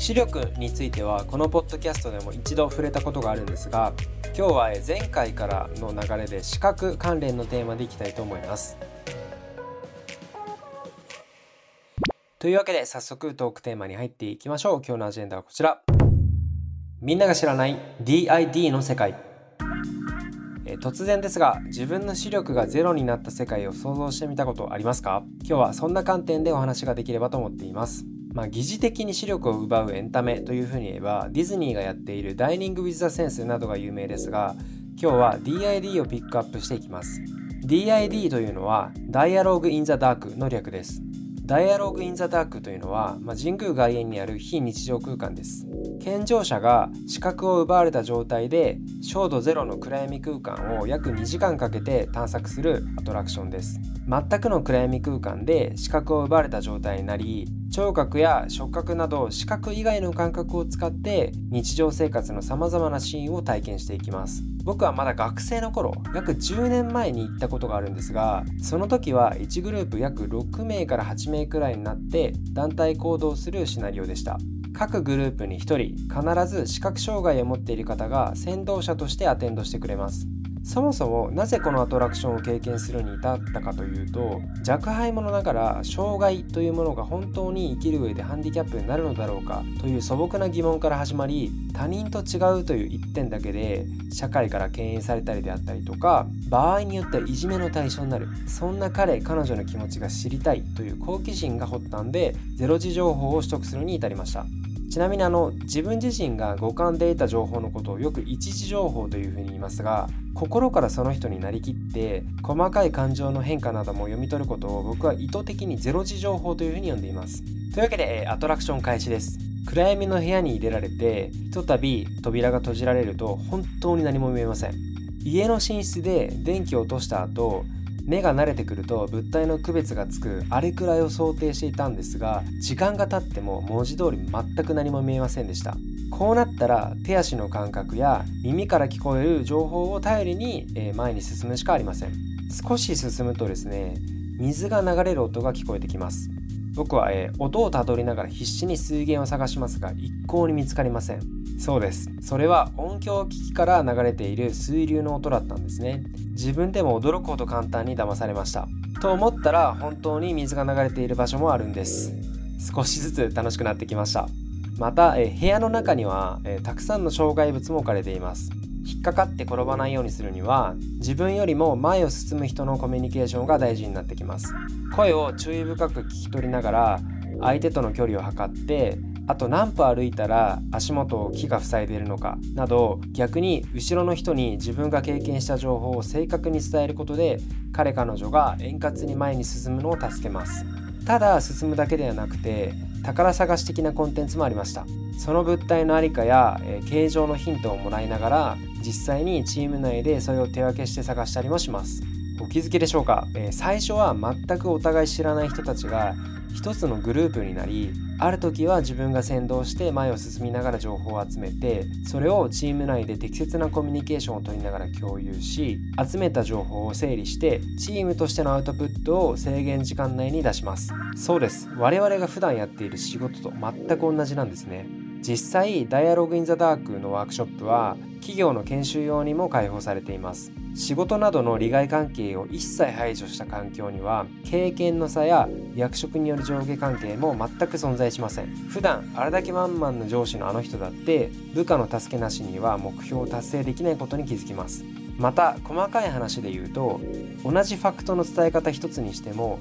視力についてはこのポッドキャストでも一度触れたことがあるんですが今日は前回からの流れで視覚関連のテーマでいきたいと思います。というわけで早速トークテーマに入っていきましょう。今日のアジェンダはこちら。みんなが知らない DID の世界。え突然ですが自分の視力がゼロになった世界を想像してみたことありますか？今日はそんな観点でお話ができればと思っています。まあ、疑似的に視力を奪うエンタメというふうに言えばディズニーがやっているダイニング・ウィズ・ザ・センスなどが有名ですが今日は DID をピックアップしていきます。DID というのは Dialogue in the Dark の略です。ダイアログ・イン・ザ・ダークというのは、まあ、神宮外苑にある非日常空間です。健常者が視覚を奪われた状態で照度ゼロの暗闇空間を約2時間かけて探索するアトラクションです。全くの暗闇空間で視覚を奪われた状態になり聴覚や触覚など視覚以外の感覚を使って日常生活のさまざまなシーンを体験していきます。僕はまだ学生の頃約10年前に行ったことがあるんですがその時は1グループ約6名から8名くらいになって団体行動するシナリオでした。各グループに1人必ず視覚障害を持っている方が先導者としてアテンドしてくれます。そもそもなぜこのアトラクションを経験するに至ったかというと若輩者ながら障害というものが本当に生きる上でハンディキャップになるのだろうかという素朴な疑問から始まり他人と違うという一点だけで社会から敬遠されたりであったりとか場合によってはいじめの対象になるそんな彼彼女の気持ちが知りたいという好奇心が発端でゼロ時情報を取得するに至りました。ちなみにあの自分自身が五感で得た情報のことをよく一時情報というふうに言いますが心からその人になりきって細かい感情の変化なども読み取ることを僕は意図的にゼロ時情報というふうに呼んでいます。というわけでアトラクション開始です。暗闇の部屋に入れられてひとたび扉が閉じられると本当に何も見えません。家の寝室で電気を落とした後目が慣れてくると物体の区別がつくあれくらいを想定していたんですが時間が経っても文字通り全く何も見えませんでした。こうなったら手足の感覚や耳から聞こえる情報を頼りに前に進むしかありません。少し進むとですね水が流れる音が聞こえてきます。僕は、えー、音をたどりながら必死に水源を探しますが一向に見つかりません。そうです。それは音響機器から流れている水流の音だったんですね。自分でも驚くほど簡単に騙されました。と思ったら本当に水が流れている場所もあるんです。少しずつ楽しくなってきました。また、え、部屋の中には、えー、たくさんの障害物も置かれています。引っかかって転ばないようにするには自分よりも前を進む人のコミュニケーションが大事になってきます。声を注意深く聞き取りながら相手との距離を測ってあと何歩歩いたら足元を木が塞いでいるのかなど逆に後ろの人に自分が経験した情報を正確に伝えることで彼彼女が円滑に前に進むのを助けますただ進むだけではなくて宝探し的なコンテンツもありましたその物体の在りかや、えー、形状のヒントをもらいながら実際にチーム内でそれを手分けして探したりもしますお気づきでしょうか、えー、最初は全くお互い知らない人たちが一つのグループになりある時は自分が先導して前を進みながら情報を集めてそれをチーム内で適切なコミュニケーションを取りながら共有し集めた情報を整理してチームとしてのアウトプットを制限時間内に出します。そうです。我々が普段やっている仕事と全く同じなんですね。実際 Dialogue in the Dark のワークショップは企業の研修用にも開放されています。仕事などの利害関係を一切排除した環境には経験の差や役職による上下関係も全く存在しません。普段あれだけ満々の上司のあの人だって部下の助けなしには目標を達成できないことに気づきます。また細かい話で言うと同じファクトの伝え方一つにしても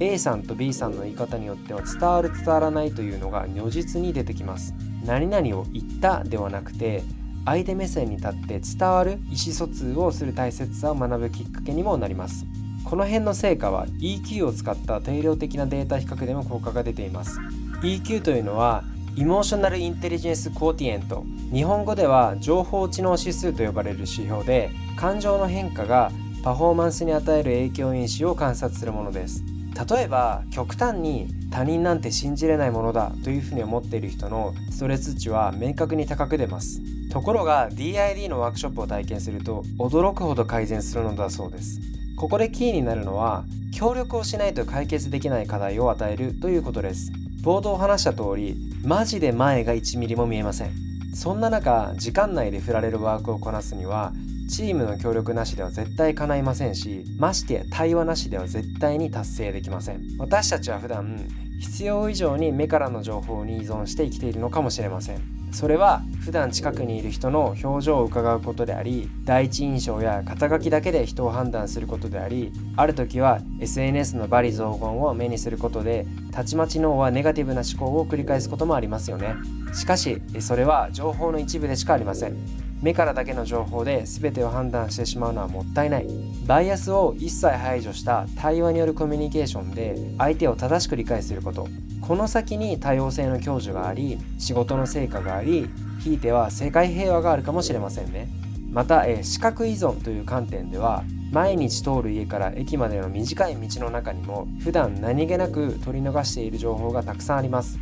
A さんと B さんの言い方によっては伝わる伝わらないというのが如実に出てきます。何々を言ったではなくて相手目線に立って伝わる意思疎通をする大切さを学ぶきっかけにもなります。この辺の成果は EQ を使った定量的なデータ比較でも効果が出ています。EQ というのはイモーショナルインテリジェンスコーティエント。日本語では情報知能指数と呼ばれる指標で感情の変化がパフォーマンスに与える影響因子を観察するものです。例えば極端に他人なんて信じれないものだというふうに思っている人のストレス値は明確に高く出ます。ところが DID のワークショップを体験すると驚くほど改善するのだそうです。ここでキーになるのは協力をしないと解決できない課題を与えるということです。冒頭話した通りマジで前が1ミリも見えません。そんな中時間内で振られるワークをこなすにはチームの協力なしでは絶対叶いませんしましてや対話なしでは絶対に達成できません。私たちは普段必要以上に目からの情報に依存して生きているのかもしれません。それは普段近くにいる人の表情を伺うことであり第一印象や肩書きだけで人を判断することでありある時は SNS の罵詈雑言を目にすることでたちまち脳はネガティブな思考を繰り返すこともありますよね。しかしそれは情報の一部でしかありません。目からだけの情報で全てを判断してしまうのはもったいない。バイアスを一切排除した対話によるコミュニケーションで相手を正しく理解すること。この先に多様性の享受があり仕事の成果がありひいては世界平和があるかもしれませんね。また、え視覚依存という観点では毎日通る家から駅までの短い道の中にも普段何気なく取り逃している情報がたくさんあります。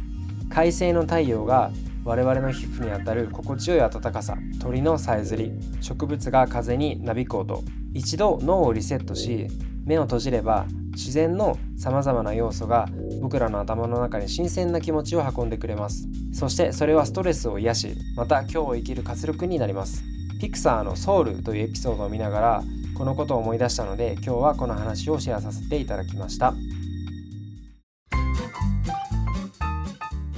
快晴の太陽が我々の皮膚にあたる心地よい暖かさ鳥のさえずり植物が風になびく音一度脳をリセットし目を閉じれば自然のさまざまな要素が僕らの頭の中に新鮮な気持ちを運んでくれます。そしてそれはストレスを癒しまた今日を生きる活力になります。ピクサーのソウルというエピソードを見ながらこのことを思い出したので今日はこの話をシェアさせていただきました。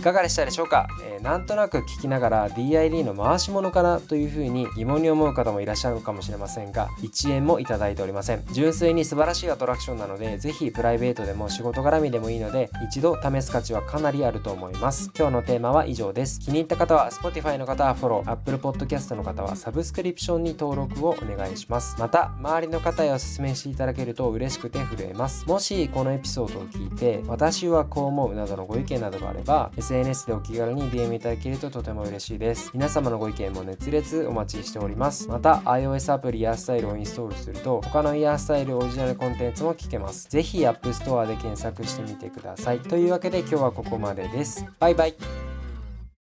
いかがでしたでしょうか、えー、なんとなく聞きながら DID の回し物かなというふうに疑問に思う方もいらっしゃるかもしれませんが1円もいただいておりません。純粋に素晴らしいアトラクションなのでぜひプライベートでも仕事絡みでもいいので一度試す価値はかなりあると思います。今日のテーマは以上です。気に入った方は Spotify の方はフォロー Apple Podcast の方はサブスクリプションに登録をお願いします。また周りの方へお勧めしていただけると嬉しくて震えます。もしこのエピソードを聞いて私はこう思うなどのご意見などがあれば SNS でお気軽に DM いただけるととても嬉しいです。皆様のご意見も熱烈お待ちしております。また iOS アプリイヤースタイルをインストールすると他のイヤースタイルオリジナルコンテンツも聞けます。ぜひ App Store で検索してみてください。というわけで今日はここまでです。バイバイ。